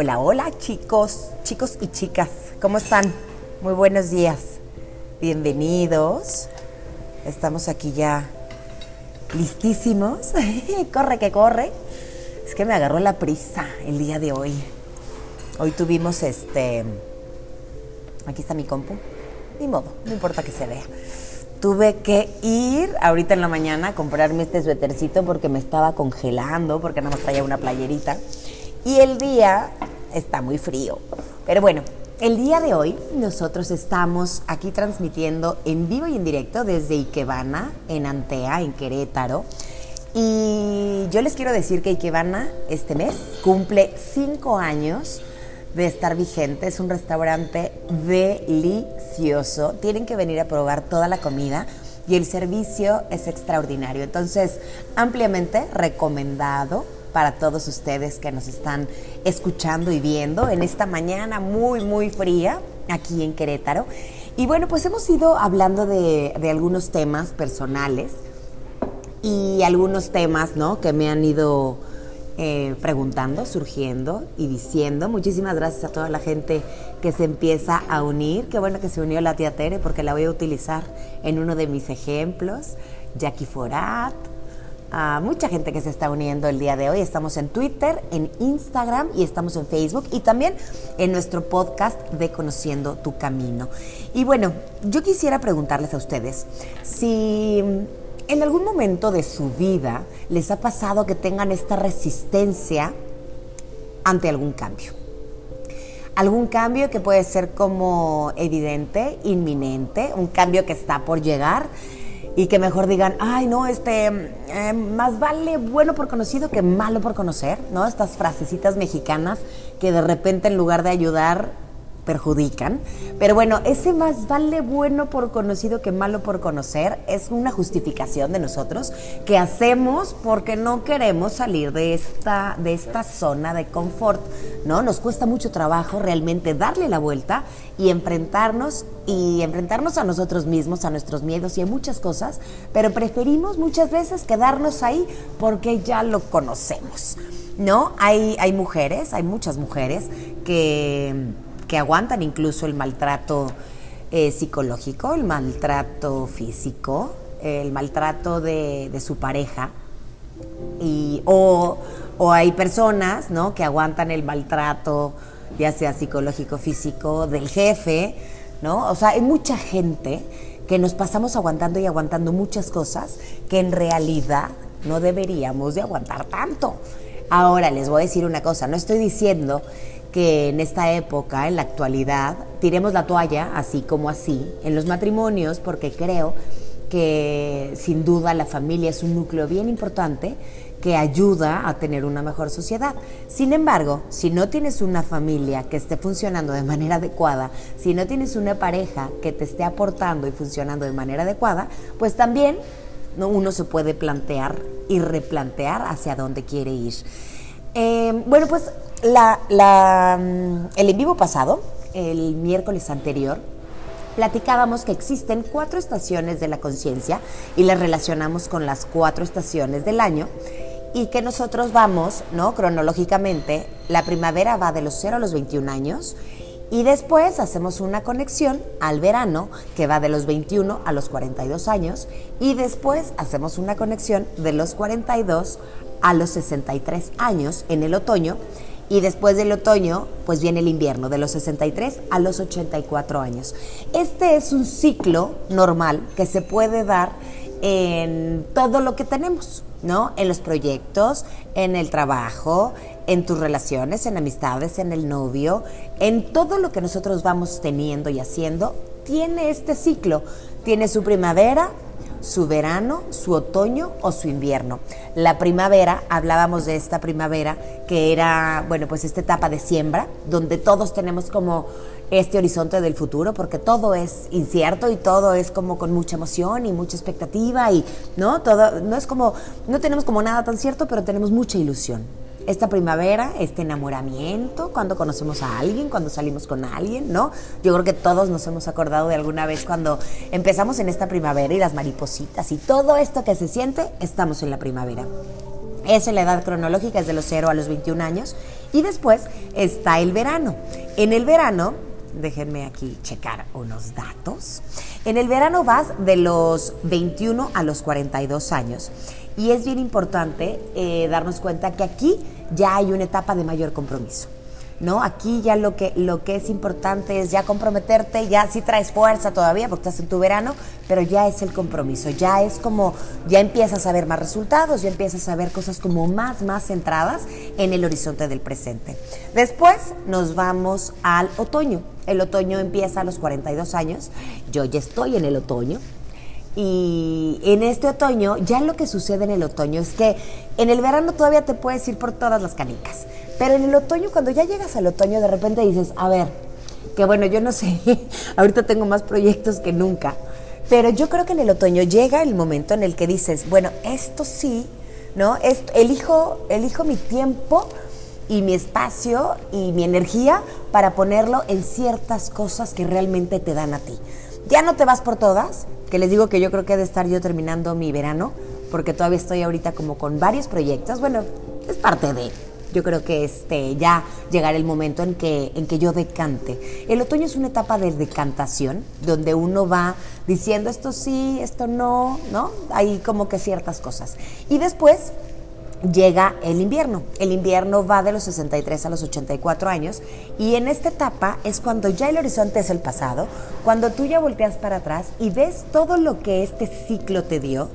Hola, hola chicos, chicos y chicas, ¿cómo están? Muy buenos días, bienvenidos. Estamos aquí ya listísimos. corre que corre. Es que me agarró la prisa el día de hoy. Hoy tuvimos este... Aquí está mi compu. Ni modo, no importa que se vea. Tuve que ir ahorita en la mañana a comprarme este suétercito porque me estaba congelando, porque nada más traía una playerita. Y el día está muy frío. Pero bueno, el día de hoy nosotros estamos aquí transmitiendo en vivo y en directo desde Ikebana, en Antea, en Querétaro. Y yo les quiero decir que Ikebana este mes cumple cinco años de estar vigente. Es un restaurante delicioso. Tienen que venir a probar toda la comida y el servicio es extraordinario. Entonces, ampliamente recomendado para todos ustedes que nos están escuchando y viendo en esta mañana muy, muy fría aquí en Querétaro. Y bueno, pues hemos ido hablando de, de algunos temas personales y algunos temas, ¿no? Que me han ido eh, preguntando, surgiendo y diciendo. Muchísimas gracias a toda la gente que se empieza a unir. Qué bueno que se unió la tía Tere porque la voy a utilizar en uno de mis ejemplos. Jackie Forat, a mucha gente que se está uniendo el día de hoy. Estamos en Twitter, en Instagram y estamos en Facebook y también en nuestro podcast de Conociendo tu Camino. Y bueno, yo quisiera preguntarles a ustedes si ¿En algún momento de su vida les ha pasado que tengan esta resistencia ante algún cambio? Algún cambio que puede ser como evidente, inminente, un cambio que está por llegar y que mejor digan, ay no, este, eh, más vale bueno por conocido que malo por conocer, ¿no? Estas frasecitas mexicanas que de repente en lugar de ayudar perjudican. Pero bueno, ese más vale bueno por conocido que malo por conocer es una justificación de nosotros que hacemos porque no queremos salir de esta, de esta zona de confort, ¿no? Nos cuesta mucho trabajo realmente darle la vuelta y enfrentarnos y enfrentarnos a nosotros mismos, a nuestros miedos y a muchas cosas, pero preferimos muchas veces quedarnos ahí porque ya lo conocemos. ¿No? Hay, hay mujeres, hay muchas mujeres que que aguantan incluso el maltrato eh, psicológico, el maltrato físico, el maltrato de, su pareja. Y, o, hay personas ¿no? que aguantan el maltrato, ya sea psicológico, físico, del jefe, ¿no? O sea, hay mucha gente que nos pasamos aguantando y aguantando muchas cosas que en realidad no deberíamos de aguantar tanto. Ahora les voy a decir una cosa, no estoy diciendo que en esta época, en la actualidad, tiremos la toalla así como así en los matrimonios, porque creo que sin duda la familia es un núcleo bien importante que ayuda a tener una mejor sociedad. Sin embargo, si no tienes una familia que esté funcionando de manera adecuada, si no tienes una pareja que te esté aportando y funcionando de manera adecuada, pues también uno se puede plantear y replantear hacia dónde quiere ir. Eh, bueno, pues la, mm, el en vivo pasado, el miércoles anterior, platicábamos que existen cuatro estaciones de la conciencia y las relacionamos con las cuatro estaciones del año y que nosotros vamos, ¿no? Cronológicamente, la primavera va de los 0 a los 21 años y después hacemos una conexión al verano que va de los 21 a los 42 años y después hacemos una conexión de los 42 a los 63 años en el otoño y después del otoño, pues viene el invierno, de los 63 a los 84 años. Este es un ciclo normal que se puede dar en todo lo que tenemos, ¿no? En los proyectos, en el trabajo, en tus relaciones, en amistades, en el novio, en todo lo que nosotros vamos teniendo y haciendo, tiene este ciclo. Tiene su primavera, su verano, su otoño o su invierno. La primavera, hablábamos de esta primavera, que era, bueno, pues esta etapa de siembra, donde todos tenemos como este horizonte del futuro, porque todo es incierto y todo es como con mucha emoción y mucha expectativa y, ¿no? Todo, no es como, no tenemos como nada tan cierto, pero tenemos mucha ilusión esta primavera, este enamoramiento, cuando conocemos a alguien, cuando salimos con alguien, ¿no? Yo creo que todos nos hemos acordado de alguna vez cuando empezamos en esta primavera y las maripositas y todo esto que se siente, estamos en la primavera. Esa es la edad cronológica, es de los 0 a los 21 años. Y después está el verano. En el verano, déjenme aquí checar unos datos. En el verano vas de los 21 a los 42 años. Y es bien importante eh, darnos cuenta que aquí ya hay una etapa de mayor compromiso. ¿no? Aquí ya lo que, lo que es importante es ya comprometerte, ya sí traes fuerza todavía porque estás en tu verano, pero ya es el compromiso, ya es como, ya empiezas a ver más resultados, ya empiezas a ver cosas como más, más centradas en el horizonte del presente. Después nos vamos al otoño. El otoño empieza a los 42 años, yo ya estoy en el otoño, y en este otoño, ya lo que sucede en el otoño es que en el verano todavía te puedes ir por todas las canicas. Pero en el otoño, cuando ya llegas al otoño, de repente dices, a ver, que bueno, yo no sé, ahorita tengo más proyectos que nunca. Pero yo creo que en el otoño llega el momento en el que dices, bueno, esto sí, ¿no? Elijo, elijo mi tiempo y mi espacio y mi energía para ponerlo en ciertas cosas que realmente te dan a ti. Ya no te vas por todas, que les digo que yo creo que he de estar yo terminando mi verano, porque todavía estoy ahorita como con varios proyectos. Bueno, es parte de. Yo creo que este ya llegará el momento en que, en que yo decante. El otoño es una etapa de decantación, donde uno va diciendo esto sí, esto no, ¿no? Hay como que ciertas cosas. Y después llega el invierno. El invierno va de los 63 a los 84 años y en esta etapa es cuando ya el horizonte es el pasado, cuando tú ya volteas para atrás y ves todo lo que este ciclo te dio,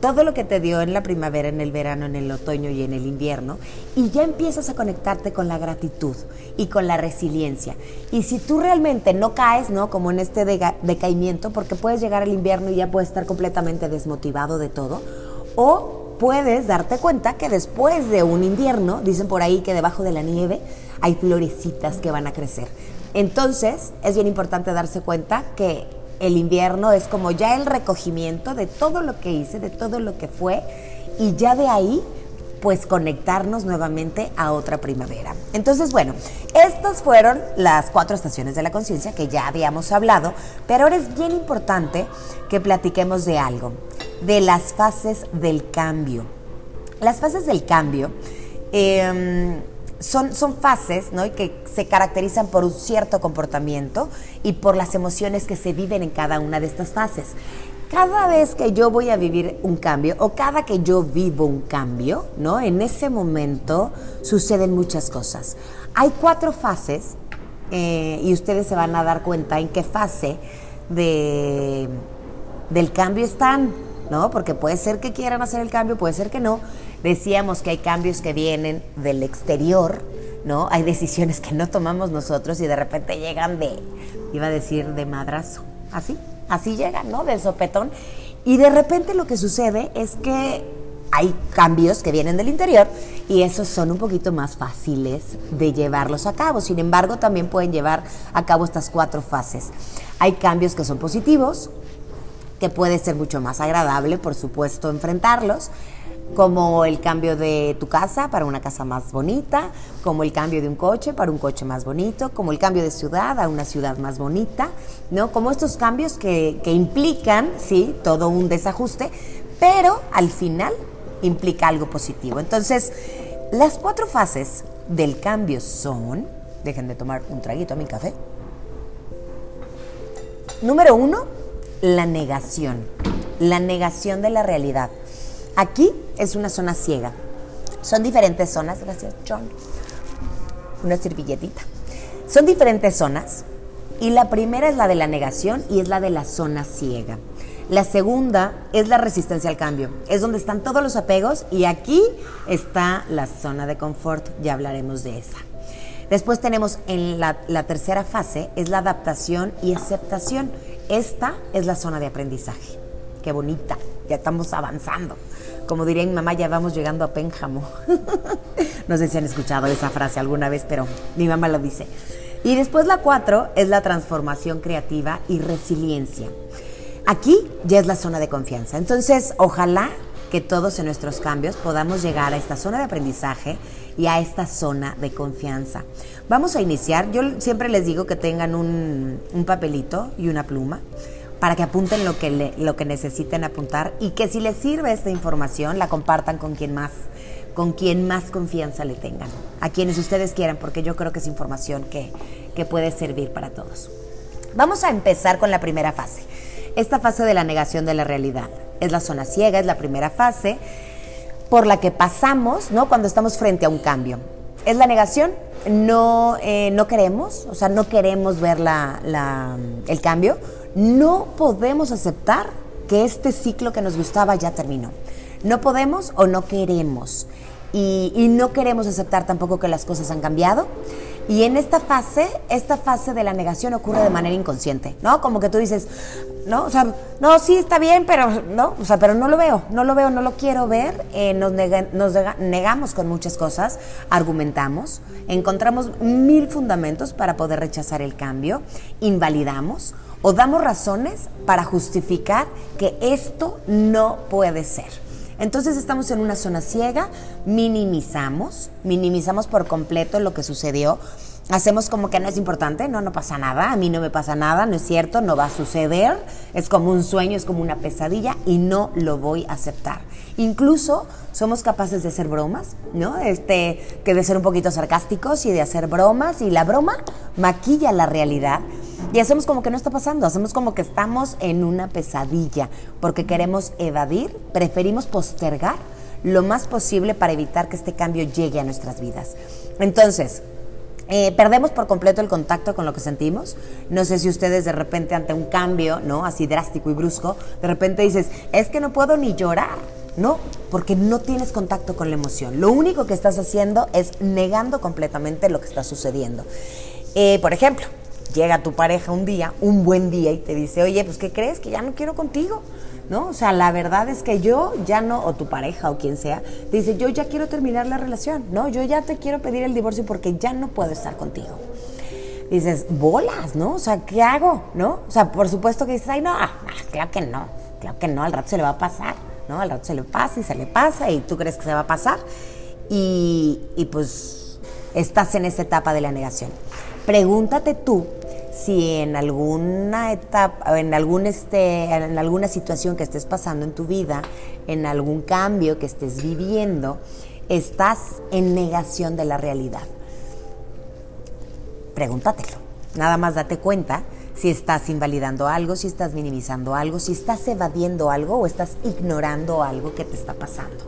todo lo que te dio en la primavera, en el verano, en el otoño y en el invierno, y ya empiezas a conectarte con la gratitud y con la resiliencia. Y si tú realmente no caes, ¿no? Como en este decaimiento, porque puedes llegar al invierno y ya puedes estar completamente desmotivado de todo, o puedes darte cuenta que después de un invierno, dicen por ahí que debajo de la nieve hay florecitas que van a crecer. Entonces, es bien importante darse cuenta que el invierno es como ya el recogimiento de todo lo que hice, de todo lo que fue, y ya de ahí pues conectarnos nuevamente a otra primavera. Entonces, bueno, estas fueron las cuatro estaciones de la conciencia que ya habíamos hablado, pero ahora es bien importante que platiquemos de algo de las fases del cambio. Las fases del cambio em, son, son, fases ¿no? que se caracterizan por un cierto comportamiento y por las emociones que se viven en cada una de estas fases. Cada vez que yo voy a vivir un cambio o cada que yo vivo un cambio, ¿no? En ese momento suceden muchas cosas. Hay cuatro fases eh, y ustedes se van a dar cuenta en qué fase de, del cambio están. ¿no? Porque puede ser que quieran hacer el cambio, puede ser que no. Decíamos que hay cambios que vienen del exterior, ¿no? Hay decisiones que no tomamos nosotros y de repente llegan de, iba a decir, de madrazo. Así, así llegan, ¿no? De sopetón. Y de repente lo que sucede es que hay cambios que vienen del interior y esos son un poquito más fáciles de llevarlos a cabo. Sin embargo, también pueden llevar a cabo estas cuatro fases. Hay cambios que son positivos, que puede ser mucho más agradable, por supuesto, enfrentarlos, como el cambio de tu casa para una casa más bonita, como el cambio de un coche para un coche más bonito, como el cambio de ciudad a una ciudad más bonita, ¿no? Como estos cambios que, que implican, sí, todo un desajuste, pero al final implica algo positivo. Entonces, las cuatro fases del cambio son, déjenme tomar un traguito a mi café. Número uno, la negación, la negación de la realidad. Aquí es una zona ciega. Son diferentes zonas, gracias John. Una servilletita. Son diferentes zonas y la primera es la de la negación y es la de la zona ciega. La segunda es la resistencia al cambio. Es donde están todos los apegos y aquí está la zona de confort. Ya hablaremos de esa. Después tenemos en la, la tercera fase, es la adaptación y aceptación. Esta es la zona de aprendizaje. Qué bonita, ya estamos avanzando. Como diría mi mamá, ya vamos llegando a Pénjamo. no sé si han escuchado esa frase alguna vez, pero mi mamá lo dice. Y después la cuatro es la transformación creativa y resiliencia. Aquí ya es la zona de confianza. Entonces, ojalá que todos en nuestros cambios podamos llegar a esta zona de aprendizaje y a esta zona de confianza. Vamos a iniciar. Yo siempre les digo que tengan un, papelito y una pluma para que apunten lo que, lo que necesiten apuntar y que si les sirve esta información la compartan con quien más con quien más confianza le tengan, a quienes ustedes quieran, porque yo creo que es información que, que puede servir para todos. Vamos a empezar con la primera fase. Esta fase de la negación de la realidad. Es la zona ciega, es la primera fase por la que pasamos, ¿no? Cuando estamos frente a un cambio. Es la negación, no, eh, no queremos, o sea, no queremos ver la, el cambio, no podemos aceptar que este ciclo que nos gustaba ya terminó. No podemos o no queremos. Y, no queremos aceptar tampoco que las cosas han cambiado. Y en esta fase, esta fase de la negación ocurre de manera inconsciente, ¿no? Como que tú dices, no, o sea, no, sí está bien, pero no, o sea, pero no lo veo, no lo veo, no lo quiero ver. Eh, nos negamos con muchas cosas, argumentamos, encontramos mil fundamentos para poder rechazar el cambio, invalidamos o damos razones para justificar que esto no puede ser. Entonces estamos en una zona ciega, minimizamos, minimizamos por completo lo que sucedió. Hacemos como que no es importante, no, no pasa nada, a mí no me pasa nada, no es cierto, no va a suceder, es como un sueño, es como una pesadilla y no lo voy a aceptar. Incluso somos capaces de hacer bromas, ¿no? Este, que de ser un poquito sarcásticos y de hacer bromas y la broma maquilla la realidad y hacemos como que no está pasando, hacemos como que estamos en una pesadilla, porque queremos evadir, preferimos postergar lo más posible para evitar que este cambio llegue a nuestras vidas. Entonces, eh, perdemos por completo el contacto con lo que sentimos. No sé si ustedes de repente ante un cambio, ¿no? Así drástico y brusco, de repente dices, es que no puedo ni llorar. No, porque no tienes contacto con la emoción. Lo único que estás haciendo es negando completamente lo que está sucediendo. Eh, por ejemplo, llega tu pareja un día, un buen día, y te dice, oye, pues ¿qué crees? Que ya no quiero contigo. ¿No? O sea, la verdad es que yo ya no, o tu pareja o quien sea, te dice, yo ya quiero terminar la relación, ¿no? Yo ya te quiero pedir el divorcio porque ya no puedo estar contigo. Dices, bolas, ¿no? O sea, ¿qué hago? ¿No? O sea, por supuesto que dices, ay, no, ah, claro que no, claro que no, al rato se le va a pasar, ¿no? Al rato se le pasa y se le pasa y tú crees que se va a pasar y, y pues estás en esa etapa de la negación. Pregúntate tú si en alguna etapa, en, algún este, en alguna situación que estés pasando en tu vida, en algún cambio que estés viviendo, estás en negación de la realidad. Pregúntatelo. Nada más date cuenta si estás invalidando algo, si estás minimizando algo, si estás evadiendo algo o estás ignorando algo que te está pasando.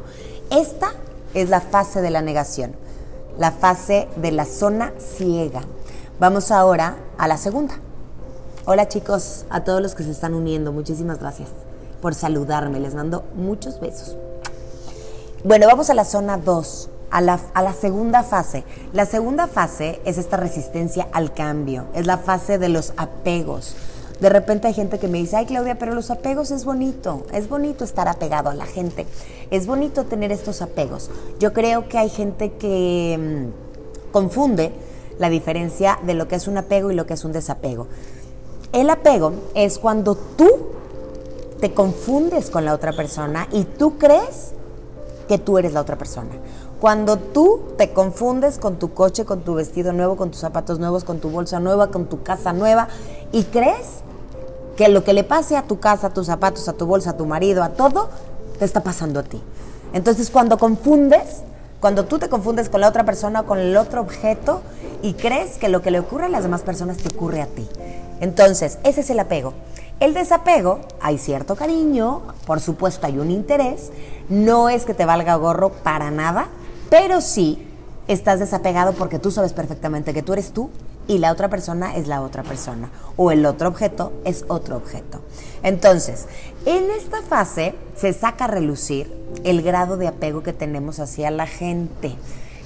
Esta es la fase de la negación, la fase de la zona ciega Vamos ahora a la segunda. Hola chicos, a todos los que se están uniendo, muchísimas gracias por saludarme, les mando muchos besos. Bueno, vamos a la zona 2, a la, segunda fase. La segunda fase es esta resistencia al cambio, es la fase de los apegos. De repente hay gente que me dice, ay Claudia, pero los apegos es bonito, es bonito estar apegado a la gente, es bonito tener estos apegos. Yo creo que hay gente que mm, confunde la diferencia de lo que es un apego y lo que es un desapego. El apego es cuando tú te confundes con la otra persona y tú crees que tú eres la otra persona. Cuando tú te confundes con tu coche, con tu vestido nuevo, con tus zapatos nuevos, con tu bolsa nueva, con tu casa nueva y crees que lo que le pase a tu casa, a tus zapatos, a tu bolsa, a tu marido, a todo, te está pasando a ti. Entonces cuando confundes, cuando tú te confundes con la otra persona o con el otro objeto y crees que lo que le ocurre a las demás personas te ocurre a ti. Entonces, ese es el apego. El desapego, hay cierto cariño, por supuesto hay un interés, no es que te valga gorro para nada, pero sí estás desapegado porque tú sabes perfectamente que tú eres tú y la otra persona es la otra persona o el otro objeto es otro objeto. Entonces, en esta fase se saca a relucir el grado de apego que tenemos hacia la gente.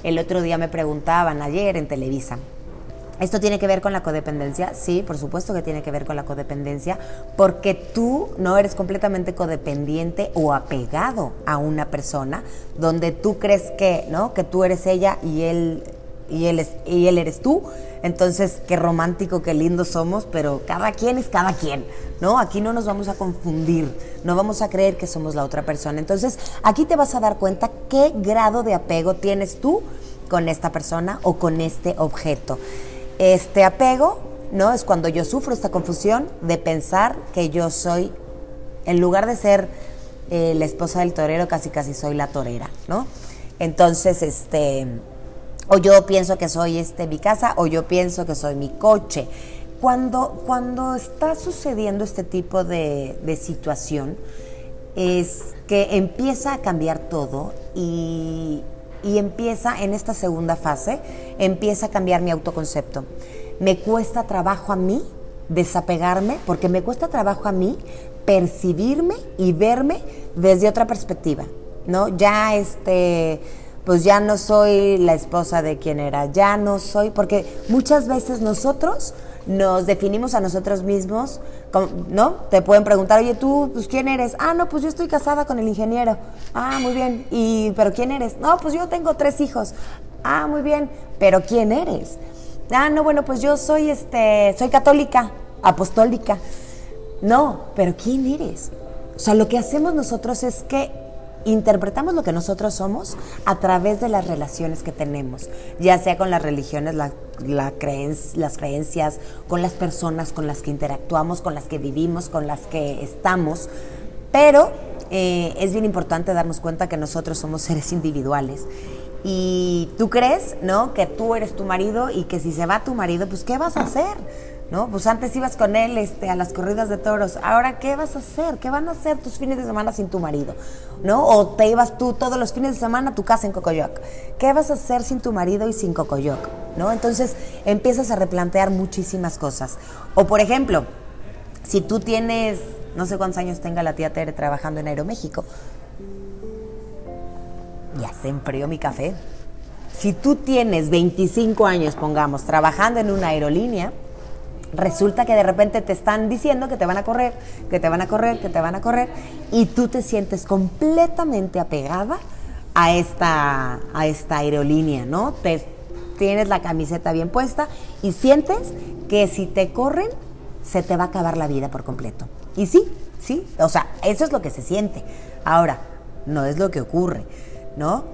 El otro día me preguntaban, ayer en Televisa, ¿Esto tiene que ver con la codependencia? Sí, por supuesto que tiene que ver con la codependencia, porque tú no eres completamente codependiente o apegado a una persona donde tú crees que, ¿no? Que tú eres ella y él y él, y él eres tú. Entonces, qué romántico, qué lindo somos, pero cada quien es cada quien, ¿no? Aquí no nos vamos a confundir, no vamos a creer que somos la otra persona. Entonces, aquí te vas a dar cuenta qué grado de apego tienes tú con esta persona o con este objeto. Este apego, ¿no? Es cuando yo sufro esta confusión de pensar que yo soy, en lugar de ser eh, la esposa del torero, casi casi soy la torera, ¿no? Entonces, este, o yo pienso que soy este mi casa, o yo pienso que soy mi coche. Cuando, cuando está sucediendo este tipo de, de situación, es que empieza a cambiar todo y, y empieza en esta segunda fase, empieza a cambiar mi autoconcepto. Me cuesta trabajo a mí desapegarme, porque me cuesta trabajo a mí percibirme y verme desde otra perspectiva, ¿no? Ya este, pues ya no soy la esposa de quien era, ya no soy, porque muchas veces nosotros nos definimos a nosotros mismos, ¿no? Te pueden preguntar, oye, tú, pues, ¿quién eres? Ah, no, pues yo estoy casada con el ingeniero. Ah, muy bien. ¿Y, pero quién eres? No, pues yo tengo tres hijos. Ah, muy bien. ¿Pero quién eres? Ah, no, bueno, pues yo soy, este, soy católica, apostólica. No, pero ¿quién eres? O sea, lo que hacemos nosotros es que interpretamos lo que nosotros somos a través de las relaciones que tenemos, ya sea con las religiones, la, las creencias, con las personas con las que interactuamos, con las que vivimos, con las que estamos, pero eh, es bien importante darnos cuenta que nosotros somos seres individuales. Y tú crees, ¿no? Que tú eres tu marido y que si se va tu marido, pues ¿qué vas a hacer? ¿No? Pues antes ibas con él este, a las corridas de toros. Ahora, ¿qué vas a hacer? ¿Qué van a hacer tus fines de semana sin tu marido? ¿No? O te ibas tú todos los fines de semana a tu casa en Cocoyoc. ¿Qué vas a hacer sin tu marido y sin Cocoyoc? ¿No? Entonces empiezas a replantear muchísimas cosas. O por ejemplo, si tú tienes, no sé cuántos años tenga la tía Tere trabajando en Aeroméxico, ya se enfrió mi café. Si tú tienes 25 años, pongamos, trabajando en una aerolínea, resulta que de repente te están diciendo que te van a correr, que te van a correr, que te van a correr, y tú te sientes completamente apegada a esta, a esta aerolínea, ¿no? Te, tienes la camiseta bien puesta y sientes que si te corren, se te va a acabar la vida por completo. Y sí, sí, o sea, eso es lo que se siente. Ahora, no es lo que ocurre, ¿no?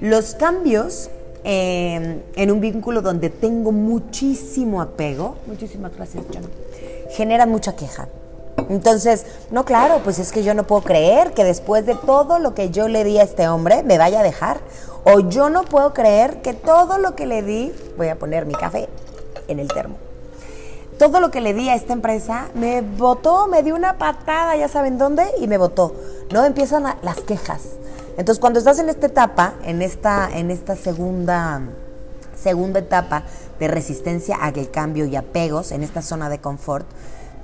Los cambios Em, en un vínculo donde tengo muchísimo apego, muchísimas gracias, John, genera mucha queja. Entonces, no, claro, pues es que yo no puedo creer que después de todo lo que yo le di a este hombre me vaya a dejar. O yo no puedo creer que todo lo que le di, voy a poner mi café en el termo. Todo lo que le di a esta empresa me votó, me dio una patada, ya saben dónde, y me votó. No empiezan las quejas. Entonces, cuando estás en esta etapa, en esta, en esta segunda, segunda etapa de resistencia al cambio y apegos, en esta zona de confort,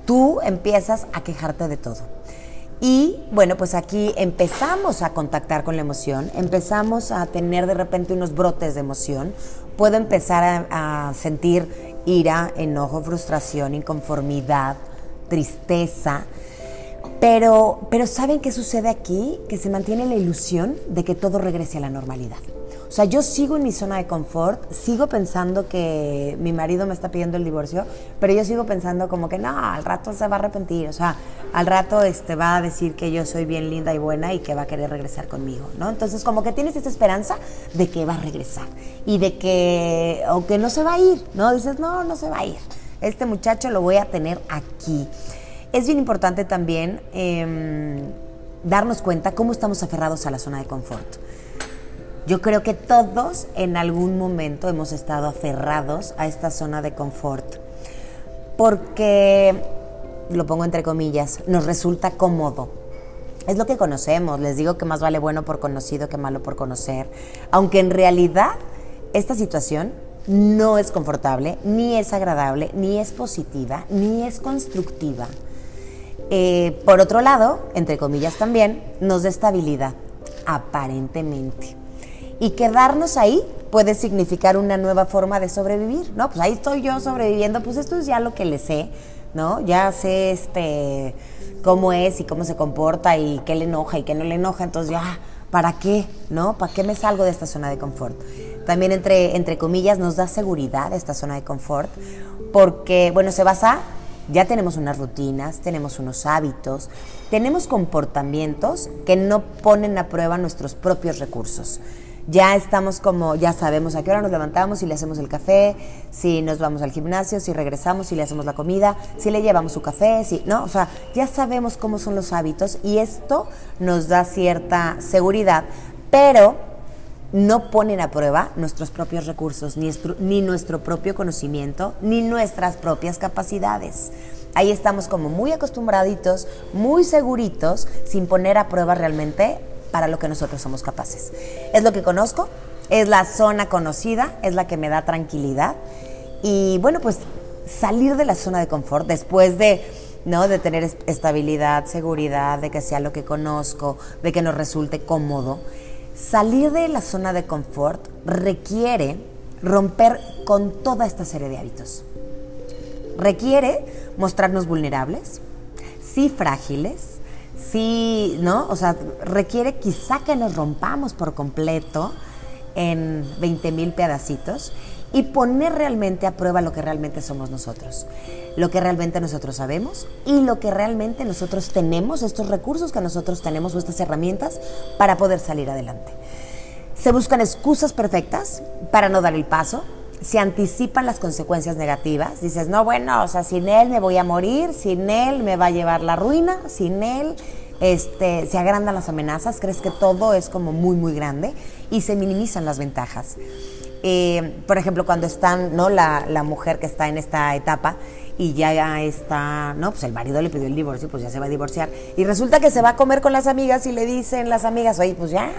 tú empiezas a quejarte de todo. Y bueno, pues aquí empezamos a contactar con la emoción, empezamos a tener de repente unos brotes de emoción. Puedo empezar a, a sentir ira, enojo, frustración, inconformidad, tristeza. Pero, pero ¿saben qué sucede aquí? Que se mantiene la ilusión de que todo regrese a la normalidad. O sea, yo sigo en mi zona de confort, sigo pensando que mi marido me está pidiendo el divorcio, pero yo sigo pensando como que no, al rato se va a arrepentir, o sea, al rato este va a decir que yo soy bien linda y buena y que va a querer regresar conmigo, ¿no? Entonces, como que tienes esta esperanza de que va a regresar y de que o que no se va a ir, ¿no? Dices, "No, no se va a ir. Este muchacho lo voy a tener aquí." Es bien importante también em, darnos cuenta cómo estamos aferrados a la zona de confort. Yo creo que todos en algún momento hemos estado aferrados a esta zona de confort porque, lo pongo entre comillas, nos resulta cómodo. Es lo que conocemos, les digo que más vale bueno por conocido que malo por conocer, aunque en realidad esta situación no es confortable, ni es agradable, ni es positiva, ni es constructiva. Eh, por otro lado, entre comillas también, nos da estabilidad, aparentemente. Y quedarnos ahí puede significar una nueva forma de sobrevivir, ¿no? Pues ahí estoy yo sobreviviendo, pues esto es ya lo que le sé, ¿no? Ya sé este cómo es y cómo se comporta y qué le enoja y qué no le enoja, entonces ya, ¿para qué? ¿No? ¿Para qué me salgo de esta zona de confort? También entre, entre comillas nos da seguridad esta zona de confort porque, bueno, se basa ya tenemos unas rutinas, tenemos unos hábitos, tenemos comportamientos que no ponen a prueba nuestros propios recursos. Ya estamos como, ya sabemos a qué hora nos levantamos, si le hacemos el café, si nos vamos al gimnasio, si regresamos, si le hacemos la comida, si le llevamos su café, si, ¿no? O sea, ya sabemos cómo son los hábitos y esto nos da cierta seguridad, pero no ponen a prueba nuestros propios recursos, ni, nuestro propio conocimiento, ni nuestras propias capacidades. Ahí estamos como muy acostumbraditos, muy seguritos, sin poner a prueba realmente para lo que nosotros somos capaces. Es lo que conozco, es la zona conocida, es la que me da tranquilidad. Y bueno, pues salir de la zona de confort después de, ¿no? de tener estabilidad, seguridad, de que sea lo que conozco, de que nos resulte cómodo Salir de la zona de confort requiere romper con toda esta serie de hábitos. Requiere mostrarnos vulnerables, sí frágiles, sí, ¿no? O sea, requiere quizá que nos rompamos por completo en 20 mil pedacitos y poner realmente a prueba lo que realmente somos nosotros, lo que realmente nosotros sabemos y lo que realmente nosotros tenemos, estos recursos que nosotros tenemos o estas herramientas para poder salir adelante. Se buscan excusas perfectas para no dar el paso, se anticipan las consecuencias negativas, dices, no, bueno, o sea, sin él me voy a morir, sin él me va a llevar la ruina, sin él este, se agrandan las amenazas, crees que todo es como muy, muy grande y se minimizan las ventajas. Eh, por ejemplo, cuando están, ¿no? La, la, mujer que está en esta etapa y ya está, ¿no? Pues el marido le pidió el divorcio, pues ya se va a divorciar. Y resulta que se va a comer con las amigas y le dicen las amigas, oye, pues ya,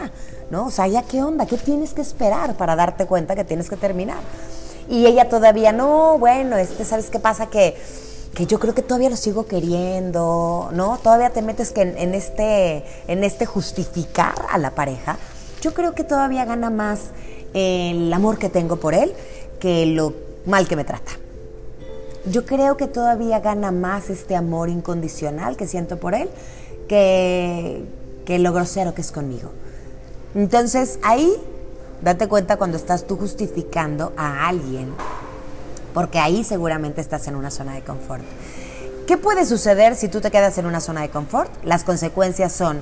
¿no? O sea, ya qué onda, ¿qué tienes que esperar para darte cuenta que tienes que terminar? Y ella todavía, no, bueno, este, ¿sabes qué pasa? Que, que yo creo que todavía lo sigo queriendo, ¿no? Todavía te metes que en, este, en este justificar a la pareja. Yo creo que todavía gana más el amor que tengo por él que lo mal que me trata. Yo creo que todavía gana más este amor incondicional que siento por él que, que lo grosero que es conmigo. Entonces ahí date cuenta cuando estás tú justificando a alguien, porque ahí seguramente estás en una zona de confort. ¿Qué puede suceder si tú te quedas en una zona de confort? Las consecuencias son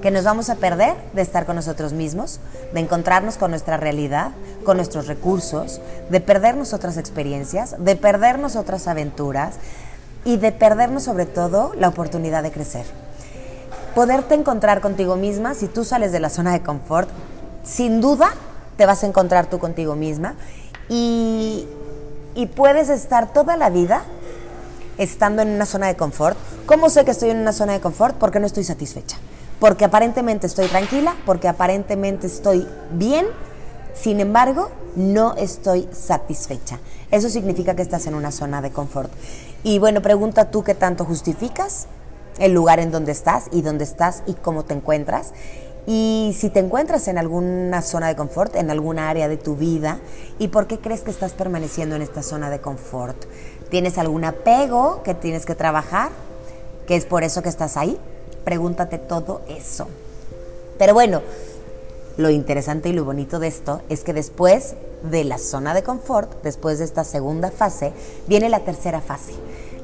que nos vamos a perder de estar con nosotros mismos, de encontrarnos con nuestra realidad, con nuestros recursos, de perdernos otras experiencias, de perdernos otras aventuras y de perdernos sobre todo la oportunidad de crecer. Poderte encontrar contigo misma, si tú sales de la zona de confort, sin duda te vas a encontrar tú contigo misma y, y puedes estar toda la vida estando en una zona de confort. ¿Cómo sé que estoy en una zona de confort? Porque no estoy satisfecha porque aparentemente estoy tranquila, porque aparentemente estoy bien, sin embargo, no estoy satisfecha. Eso significa que estás en una zona de confort. Y bueno, pregunta tú qué tanto justificas el lugar en donde estás y dónde estás y cómo te encuentras. Y si te encuentras en alguna zona de confort, en alguna área de tu vida, ¿y por qué crees que estás permaneciendo en esta zona de confort? ¿Tienes algún apego que tienes que trabajar? ¿Que es por eso que estás ahí? Pregúntate todo eso. Pero bueno, lo interesante y lo bonito de esto es que después de la zona de confort, después de esta segunda fase, viene la tercera fase,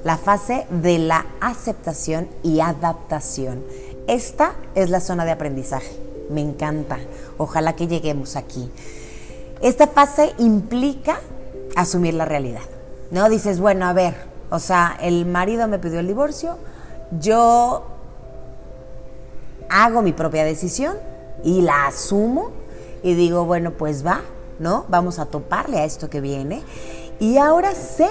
la fase de la aceptación y adaptación. Esta es la zona de aprendizaje. Me encanta. Ojalá que lleguemos aquí. Esta fase implica asumir la realidad. ¿No? Dices, bueno, a ver, o sea, el marido me pidió el divorcio, yo hago mi propia decisión y la asumo y digo, bueno, pues va, ¿no? Vamos a toparle a esto que viene. Y ahora sé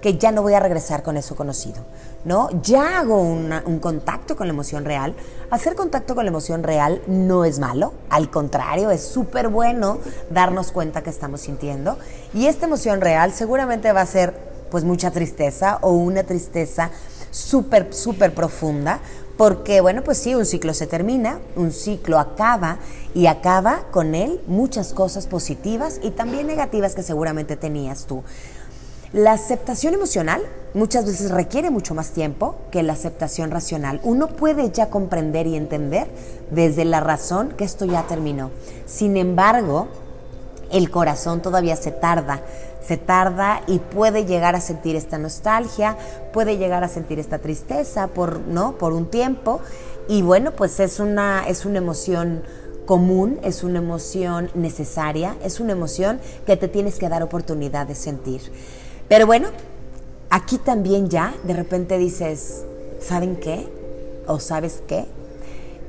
que ya no voy a regresar con eso conocido, ¿no? Ya hago un contacto con la emoción real. Hacer contacto con la emoción real no es malo, al contrario, es súper bueno darnos cuenta que estamos sintiendo. Y esta emoción real seguramente va a ser pues mucha tristeza o una tristeza súper, súper profunda, porque bueno, pues sí, un ciclo se termina, un ciclo acaba y acaba con él muchas cosas positivas y también negativas que seguramente tenías tú. La aceptación emocional muchas veces requiere mucho más tiempo que la aceptación racional. Uno puede ya comprender y entender desde la razón que esto ya terminó. Sin embargo, el corazón todavía se tarda se tarda y puede llegar a sentir esta nostalgia, puede llegar a sentir esta tristeza por, ¿no? por un tiempo. Y bueno, pues es una, es una emoción común, es una emoción necesaria, es una emoción que te tienes que dar oportunidad de sentir. Pero bueno, aquí también ya de repente dices, ¿saben qué? ¿O sabes qué?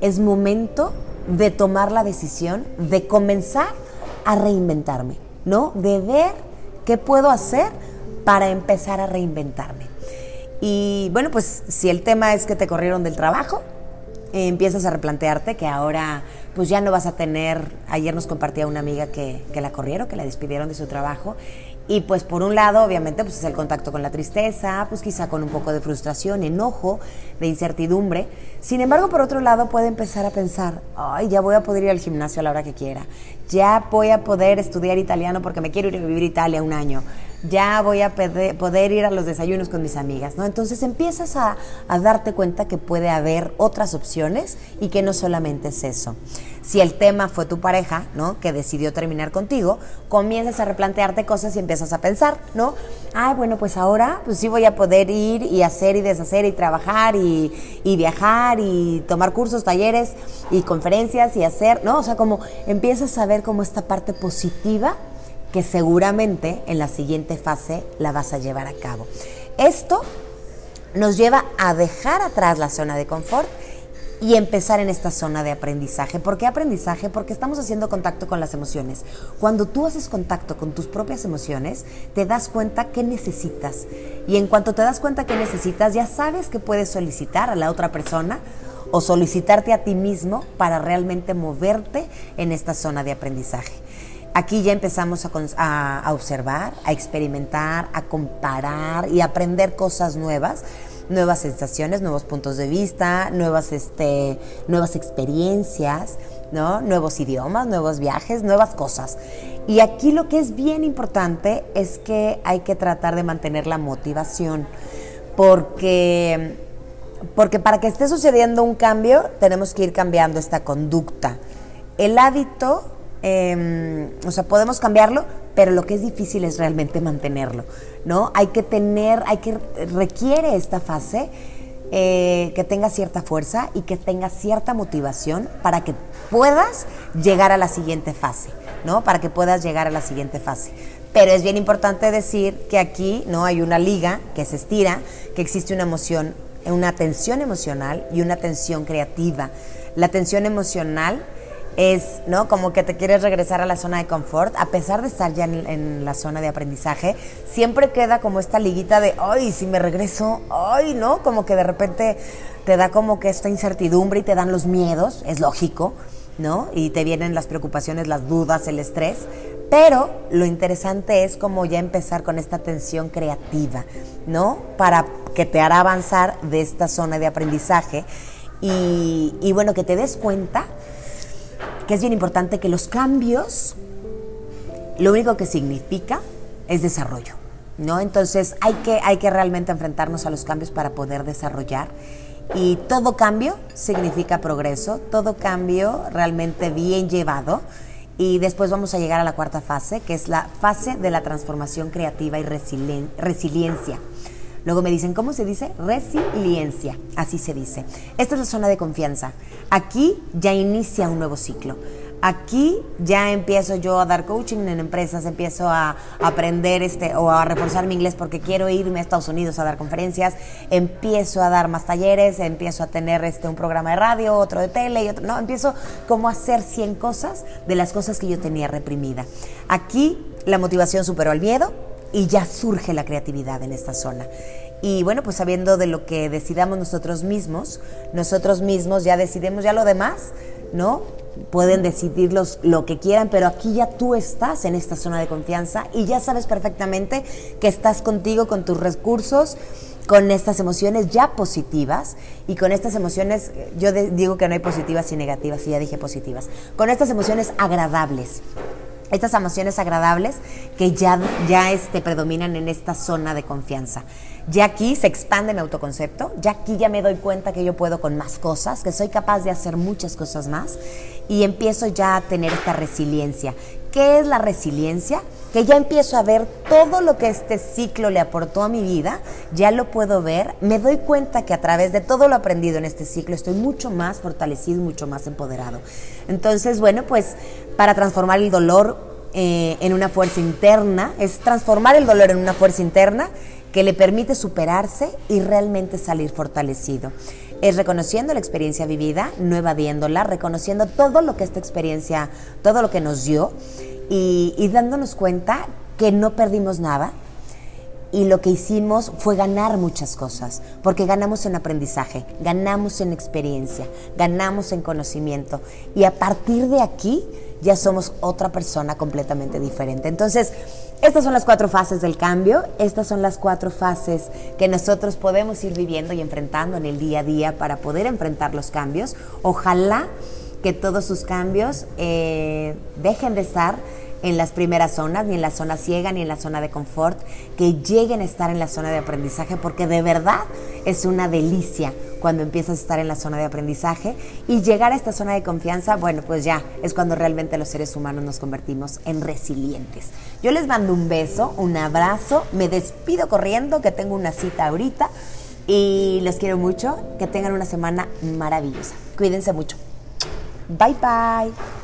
Es momento de tomar la decisión de comenzar a reinventarme, ¿no? De ver qué puedo hacer para empezar a reinventarme. Y bueno, pues si el tema es que te corrieron del trabajo, empiezas a replantearte que ahora pues ya no vas a tener, ayer nos compartía una amiga que, que la corrieron, que la despidieron de su trabajo y pues por un lado, obviamente, pues es el contacto con la tristeza, pues quizá con un poco de frustración, enojo, de incertidumbre. Sin embargo, por otro lado, puede empezar a pensar, ay, ya voy a poder ir al gimnasio a la hora que quiera, ya voy a poder estudiar italiano porque me quiero ir a vivir a Italia un año, ya voy a poder ir a los desayunos con mis amigas, ¿no? Entonces empiezas a, a darte cuenta que puede haber otras opciones y que no solamente es eso. Si el tema fue tu pareja, ¿no? Que decidió terminar contigo, comienzas a replantearte cosas y empiezas a pensar, ¿no? Ay, bueno, pues ahora pues sí voy a poder ir y hacer y deshacer y trabajar y, y viajar y tomar cursos, talleres y conferencias y hacer, ¿no? O sea, como empiezas a ver como esta parte positiva que seguramente en la siguiente fase la vas a llevar a cabo. Esto nos lleva a dejar atrás la zona de confort y empezar en esta zona de aprendizaje. ¿Por qué aprendizaje? Porque estamos haciendo contacto con las emociones. Cuando tú haces contacto con tus propias emociones, te das cuenta qué necesitas. Y en cuanto te das cuenta qué necesitas, ya sabes que puedes solicitar a la otra persona o solicitarte a ti mismo para realmente moverte en esta zona de aprendizaje. Aquí ya empezamos a, a observar, a experimentar, a comparar y aprender cosas nuevas nuevas sensaciones, nuevos puntos de vista, nuevas, este, nuevas experiencias, ¿no? nuevos idiomas, nuevos viajes, nuevas cosas. Y aquí lo que es bien importante es que hay que tratar de mantener la motivación, porque, porque para que esté sucediendo un cambio tenemos que ir cambiando esta conducta. El hábito Em, o sea, podemos cambiarlo, pero lo que es difícil es realmente mantenerlo, ¿no? Hay que tener, hay que, requiere esta fase eh, que tenga cierta fuerza y que tenga cierta motivación para que puedas llegar a la siguiente fase, ¿no? Para que puedas llegar a la siguiente fase. Pero es bien importante decir que aquí no hay una liga que se estira, que existe una emoción, una tensión emocional y una tensión creativa. La tensión emocional es, ¿no? Como que te quieres regresar a la zona de confort, a pesar de estar ya en, la zona de aprendizaje, siempre queda como esta liguita de, ay, si me regreso, ay, ¿no? Como que de repente te da como que esta incertidumbre y te dan los miedos, es lógico, ¿no? Y te vienen las preocupaciones, las dudas, el estrés, pero lo interesante es como ya empezar con esta tensión creativa, ¿no? Para que te hará avanzar de esta zona de aprendizaje y, y bueno, que te des cuenta que es bien importante que los cambios, lo único que significa es desarrollo, ¿no? Entonces hay que, hay que realmente enfrentarnos a los cambios para poder desarrollar. Y todo cambio significa progreso, todo cambio realmente bien llevado. Y después vamos a llegar a la cuarta fase, que es la fase de la transformación creativa y resiliencia. Luego me dicen, ¿cómo se dice? Resiliencia, así se dice. Esta es la zona de confianza. Aquí ya inicia un nuevo ciclo. Aquí ya empiezo yo a dar coaching en empresas, empiezo a aprender este o a reforzar mi inglés porque quiero irme a Estados Unidos a dar conferencias, empiezo a dar más talleres, empiezo a tener este un programa de radio, otro de tele y otro, no, empiezo como a hacer 100 cosas de las cosas que yo tenía reprimida. Aquí la motivación superó al miedo, y ya surge la creatividad en esta zona. Y bueno, pues sabiendo de lo que decidamos nosotros mismos, nosotros mismos ya decidimos ya lo demás, ¿no? Pueden decidir lo que quieran, pero aquí ya tú estás en esta zona de confianza y ya sabes perfectamente que estás contigo, con tus recursos, con estas emociones ya positivas y con estas emociones, yo digo que no hay positivas y negativas, y ya dije positivas, con estas emociones agradables estas emociones agradables que ya, ya este, predominan en esta zona de confianza. Ya aquí se expande mi autoconcepto, ya aquí ya me doy cuenta que yo puedo con más cosas, que soy capaz de hacer muchas cosas más y empiezo ya a tener esta resiliencia. ¿Qué es la resiliencia? Que ya empiezo a ver todo lo que este ciclo le aportó a mi vida, ya lo puedo ver, me doy cuenta que a través de todo lo aprendido en este ciclo estoy mucho más fortalecido, mucho más empoderado. Entonces, bueno, pues para transformar el dolor eh, en una fuerza interna, es transformar el dolor en una fuerza interna que le permite superarse y realmente salir fortalecido. es reconociendo la experiencia vivida, no evadiéndola, reconociendo todo lo que esta experiencia, todo lo que nos dio y, y dándonos cuenta que no perdimos nada, y lo que hicimos fue ganar muchas cosas, porque ganamos en aprendizaje, ganamos en experiencia, ganamos en conocimiento y a partir de aquí ya somos otra persona completamente diferente. Entonces, estas son las cuatro fases del cambio, estas son las cuatro fases que nosotros podemos ir viviendo y enfrentando en el día a día para poder enfrentar los cambios. Ojalá que todos sus cambios eh, dejen de estar en las primeras zonas, ni en la zona ciega, ni en la zona de confort, que lleguen a estar en la zona de aprendizaje, porque de verdad es una delicia cuando empiezas a estar en la zona de aprendizaje y llegar a esta zona de confianza, bueno, pues ya es cuando realmente los seres humanos nos convertimos en resilientes. Yo les mando un beso, un abrazo, me despido corriendo, que tengo una cita ahorita y los quiero mucho, que tengan una semana maravillosa. Cuídense mucho. Bye bye.